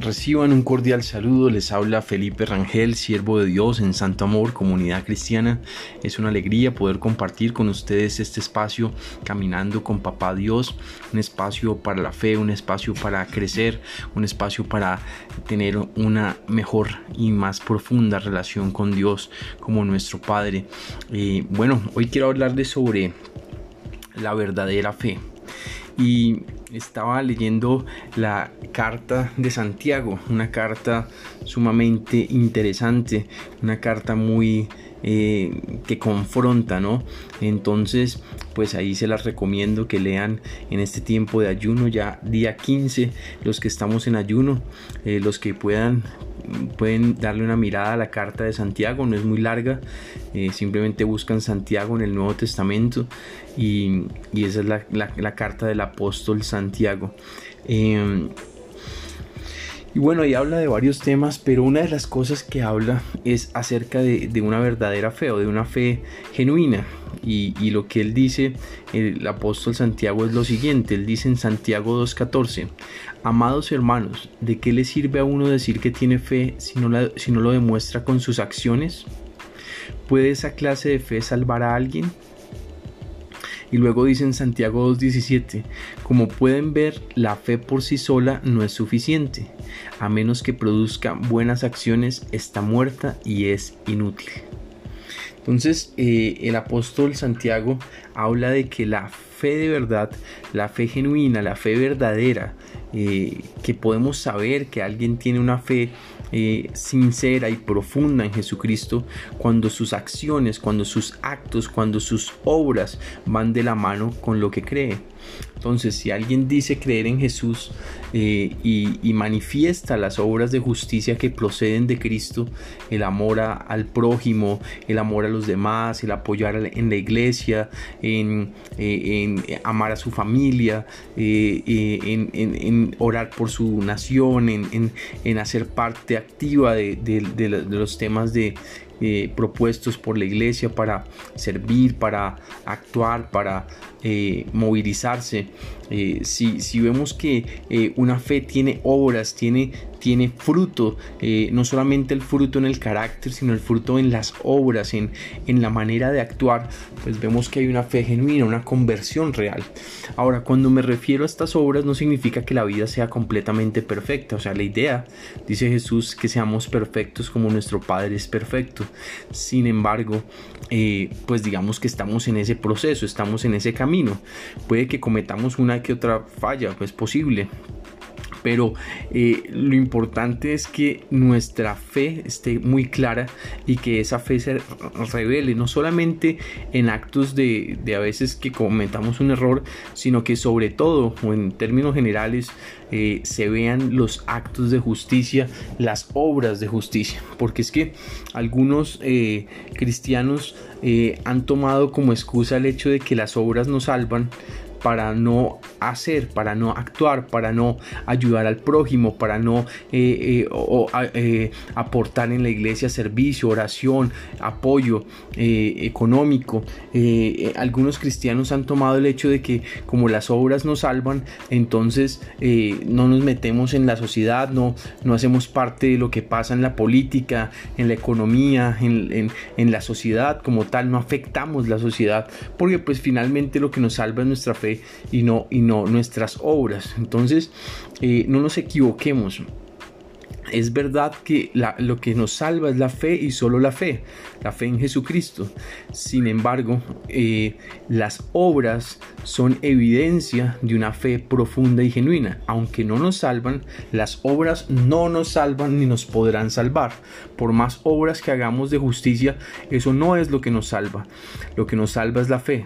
Reciban un cordial saludo, les habla Felipe Rangel, siervo de Dios en Santo Amor, comunidad cristiana. Es una alegría poder compartir con ustedes este espacio caminando con Papá Dios, un espacio para la fe, un espacio para crecer, un espacio para tener una mejor y más profunda relación con Dios como nuestro Padre. Eh, bueno, hoy quiero hablarles sobre la verdadera fe y estaba leyendo la carta de Santiago, una carta sumamente interesante, una carta muy eh, que confronta, ¿no? Entonces, pues ahí se las recomiendo que lean en este tiempo de ayuno, ya día 15, los que estamos en ayuno, eh, los que puedan pueden darle una mirada a la carta de Santiago, no es muy larga, eh, simplemente buscan Santiago en el Nuevo Testamento y, esa es la, carta del apóstol Santiago. Em, y bueno, ahí habla de varios temas, pero una de las cosas que habla es acerca de, una verdadera fe o de una fe genuina. Y, y, lo que él dice, el apóstol Santiago, es lo siguiente. Él dice en Santiago 2.14, Amados hermanos, ¿de qué le sirve a uno decir que tiene fe si no, si no lo demuestra con sus acciones? ¿Puede esa clase de fe salvar a alguien? Y luego dice en Santiago 2.17, como pueden ver, la fe por sí sola no es suficiente. A menos que produzca buenas acciones, está muerta y es inútil. Entonces eh, el apóstol Santiago habla de que la fe de verdad, la fe genuina, la fe verdadera, eh, que podemos saber que alguien tiene una fe eh, sincera y profunda en Jesucristo cuando sus acciones, cuando sus actos, cuando sus obras van de la mano con lo que cree. Entonces, si alguien dice creer en Jesús eh, y, manifiesta las obras de justicia que proceden de Cristo, el amor al prójimo, el amor a los demás, el apoyar en la iglesia, en, eh, amar a su familia, eh, en, orar por su nación, en, hacer parte activa de los temas de eh, propuestos por la iglesia para servir, para actuar, para eh, movilizarse. Eh, si, si, vemos que una fe tiene obras, tiene, tiene fruto, no solamente el fruto en el carácter, sino el fruto en las obras, en, en la manera de actuar, pues vemos que hay una fe genuina, una conversión real. Ahora, cuando me refiero a estas obras, no significa que la vida sea completamente perfecta. O sea, la idea, dice Jesús, que seamos perfectos como nuestro Padre es perfecto. Sin embargo, eh, pues digamos que estamos en ese proceso, estamos en ese camino. Puede que cometamos una que otra falla, pues posible, pero eh, lo importante es que nuestra fe esté muy clara y que esa fe se revele no solamente en actos de, a veces que cometamos un error, sino que sobre todo o en términos generales eh, se vean los actos de justicia, las obras de justicia, porque es que algunos eh, cristianos han tomado como excusa el hecho de que las obras nos salvan, para no hacer, para no actuar, para no ayudar al prójimo, para no eh, eh, eh, aportar en la iglesia servicio, oración, apoyo económico. algunos cristianos han tomado el hecho de que como las obras nos salvan, entonces no nos metemos en la sociedad, no, no hacemos parte de lo que pasa en la política, en la economía, en, en la sociedad como tal, no afectamos la sociedad, porque pues finalmente lo que nos salva es nuestra fe y no, y no nuestras obras. Entonces, eh, no nos equivoquemos. Es verdad que lo que nos salva es la fe y solo la fe, la fe en Jesucristo. Sin embargo, eh, las obras son evidencia de una fe profunda y genuina. Aunque no nos salvan, las obras no nos salvan ni nos podrán salvar. Por más obras que hagamos de justicia, eso no es lo que nos salva. Lo que nos salva es la fe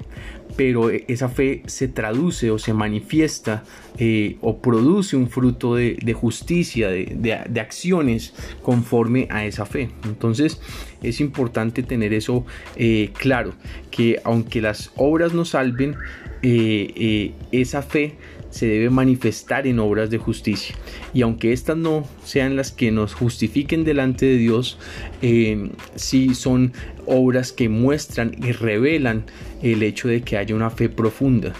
pero eh, esa fe se traduce o se manifiesta eh, o produce un fruto de, justicia, de, acciones conforme a esa fe. Entonces es importante tener eso eh, claro, que aunque las obras nos salven, esa fe se debe manifestar en obras de justicia. Y aunque estas no sean las que nos justifiquen delante de Dios, eh, sí son obras que muestran y revelan el hecho de que haya una fe profunda.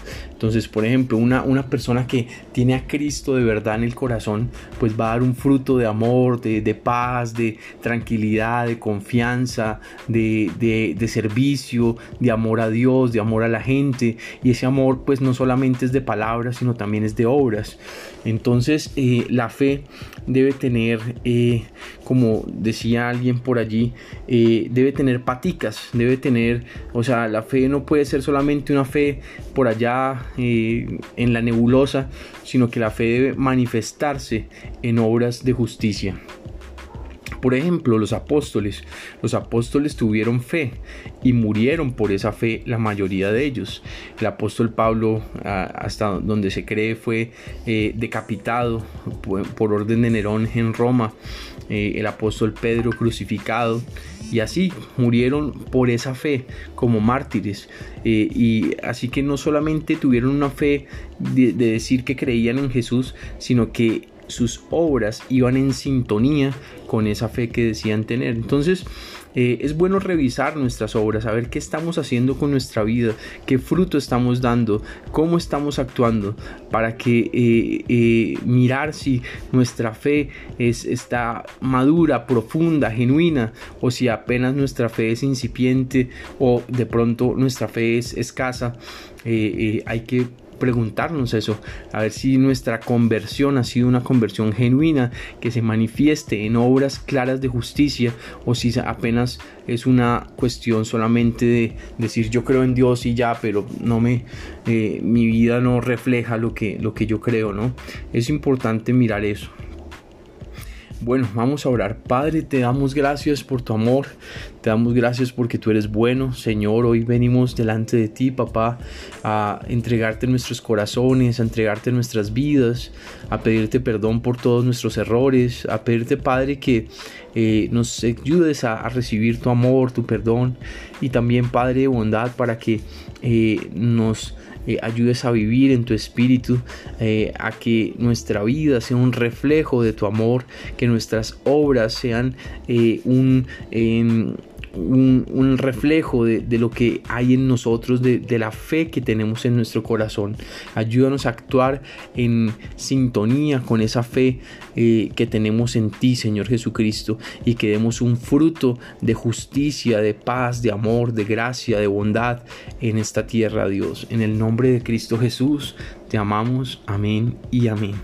Entonces, por ejemplo, una, una persona que tiene a Cristo de verdad en el corazón, pues va a dar un fruto de amor, de, de paz, de tranquilidad, de confianza, de, de, de servicio, de amor a Dios, de amor a la gente. Y ese amor pues no solamente es de palabras, sino también es de obras. Entonces eh, la fe debe tener, eh, como decía alguien por allí, eh, debe tener paticas, debe tener, o sea, la fe no puede ser solamente una fe por allá en la nebulosa, sino que la fe debe manifestarse en obras de justicia. Por ejemplo, los apóstoles. Los apóstoles tuvieron fe y murieron por esa fe la mayoría de ellos. El apóstol Pablo, hasta donde se cree, fue eh, decapitado por orden de Nerón en Roma. Eh, el apóstol Pedro crucificado. Y así murieron por esa fe como mártires. Eh, y así que no solamente tuvieron una fe de decir que creían en Jesús, sino que sus obras iban en sintonía con esa fe que decían tener. Entonces, eh, es bueno revisar nuestras obras, saber qué estamos haciendo con nuestra vida, qué fruto estamos dando, cómo estamos actuando, para que eh, eh, mirar si nuestra fe es, está madura, profunda, genuina, o si apenas nuestra fe es incipiente o de pronto nuestra fe es escasa. hay que preguntarnos eso, a ver si nuestra conversión ha sido una conversión genuina que se manifieste en obras claras de justicia o si apenas es una cuestión solamente de decir yo creo en Dios y ya, pero no me eh, mi vida no refleja lo que lo que yo creo, ¿no? Es importante mirar eso. Bueno, vamos a orar. Padre, te damos gracias por tu amor, te damos gracias porque tú eres bueno, Señor. Hoy venimos delante de ti, papá, a entregarte nuestros corazones, a entregarte nuestras vidas, a pedirte perdón por todos nuestros errores, a pedirte, Padre, que eh, nos ayudes a, recibir tu amor, tu perdón y también, Padre, de bondad para que eh, nos eh, ayudes a vivir en tu espíritu, a que nuestra vida sea un reflejo de tu amor, que nuestras obras sean eh, un un, reflejo de, lo que hay en nosotros, de, la fe que tenemos en nuestro corazón. Ayúdanos a actuar en sintonía con esa fe eh, que tenemos en ti, Señor Jesucristo, y que demos un fruto de justicia, de paz, de amor, de gracia, de bondad en esta tierra, Dios. En el nombre de Cristo Jesús, te amamos. Amén y amén.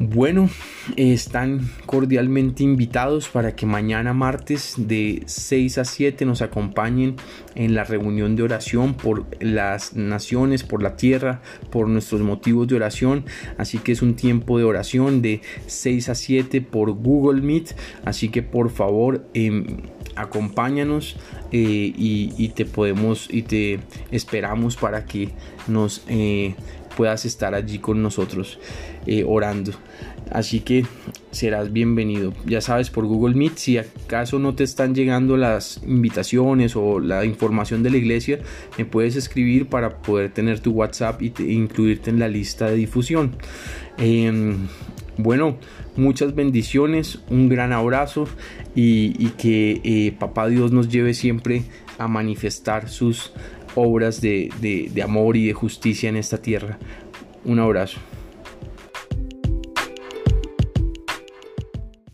Bueno, están cordialmente invitados para que mañana martes de 6 a 7 nos acompañen en la reunión de oración por las naciones, por la tierra, por nuestros motivos de oración. Así que es un tiempo de oración de 6 a 7 por Google Meet. Así que por favor em, acompáñanos eh, y, te podemos y te esperamos para que nos eh, puedas estar allí con nosotros eh, orando. Así que serás bienvenido. Ya sabes, por Google Meet, si acaso no te están llegando las invitaciones o la información de la iglesia, me puedes escribir para poder tener tu WhatsApp y incluirte en la lista de difusión. Em, bueno, muchas bendiciones, un gran abrazo y, que eh, Papá Dios nos lleve siempre a manifestar sus obras de, de amor y de justicia en esta tierra. Un abrazo.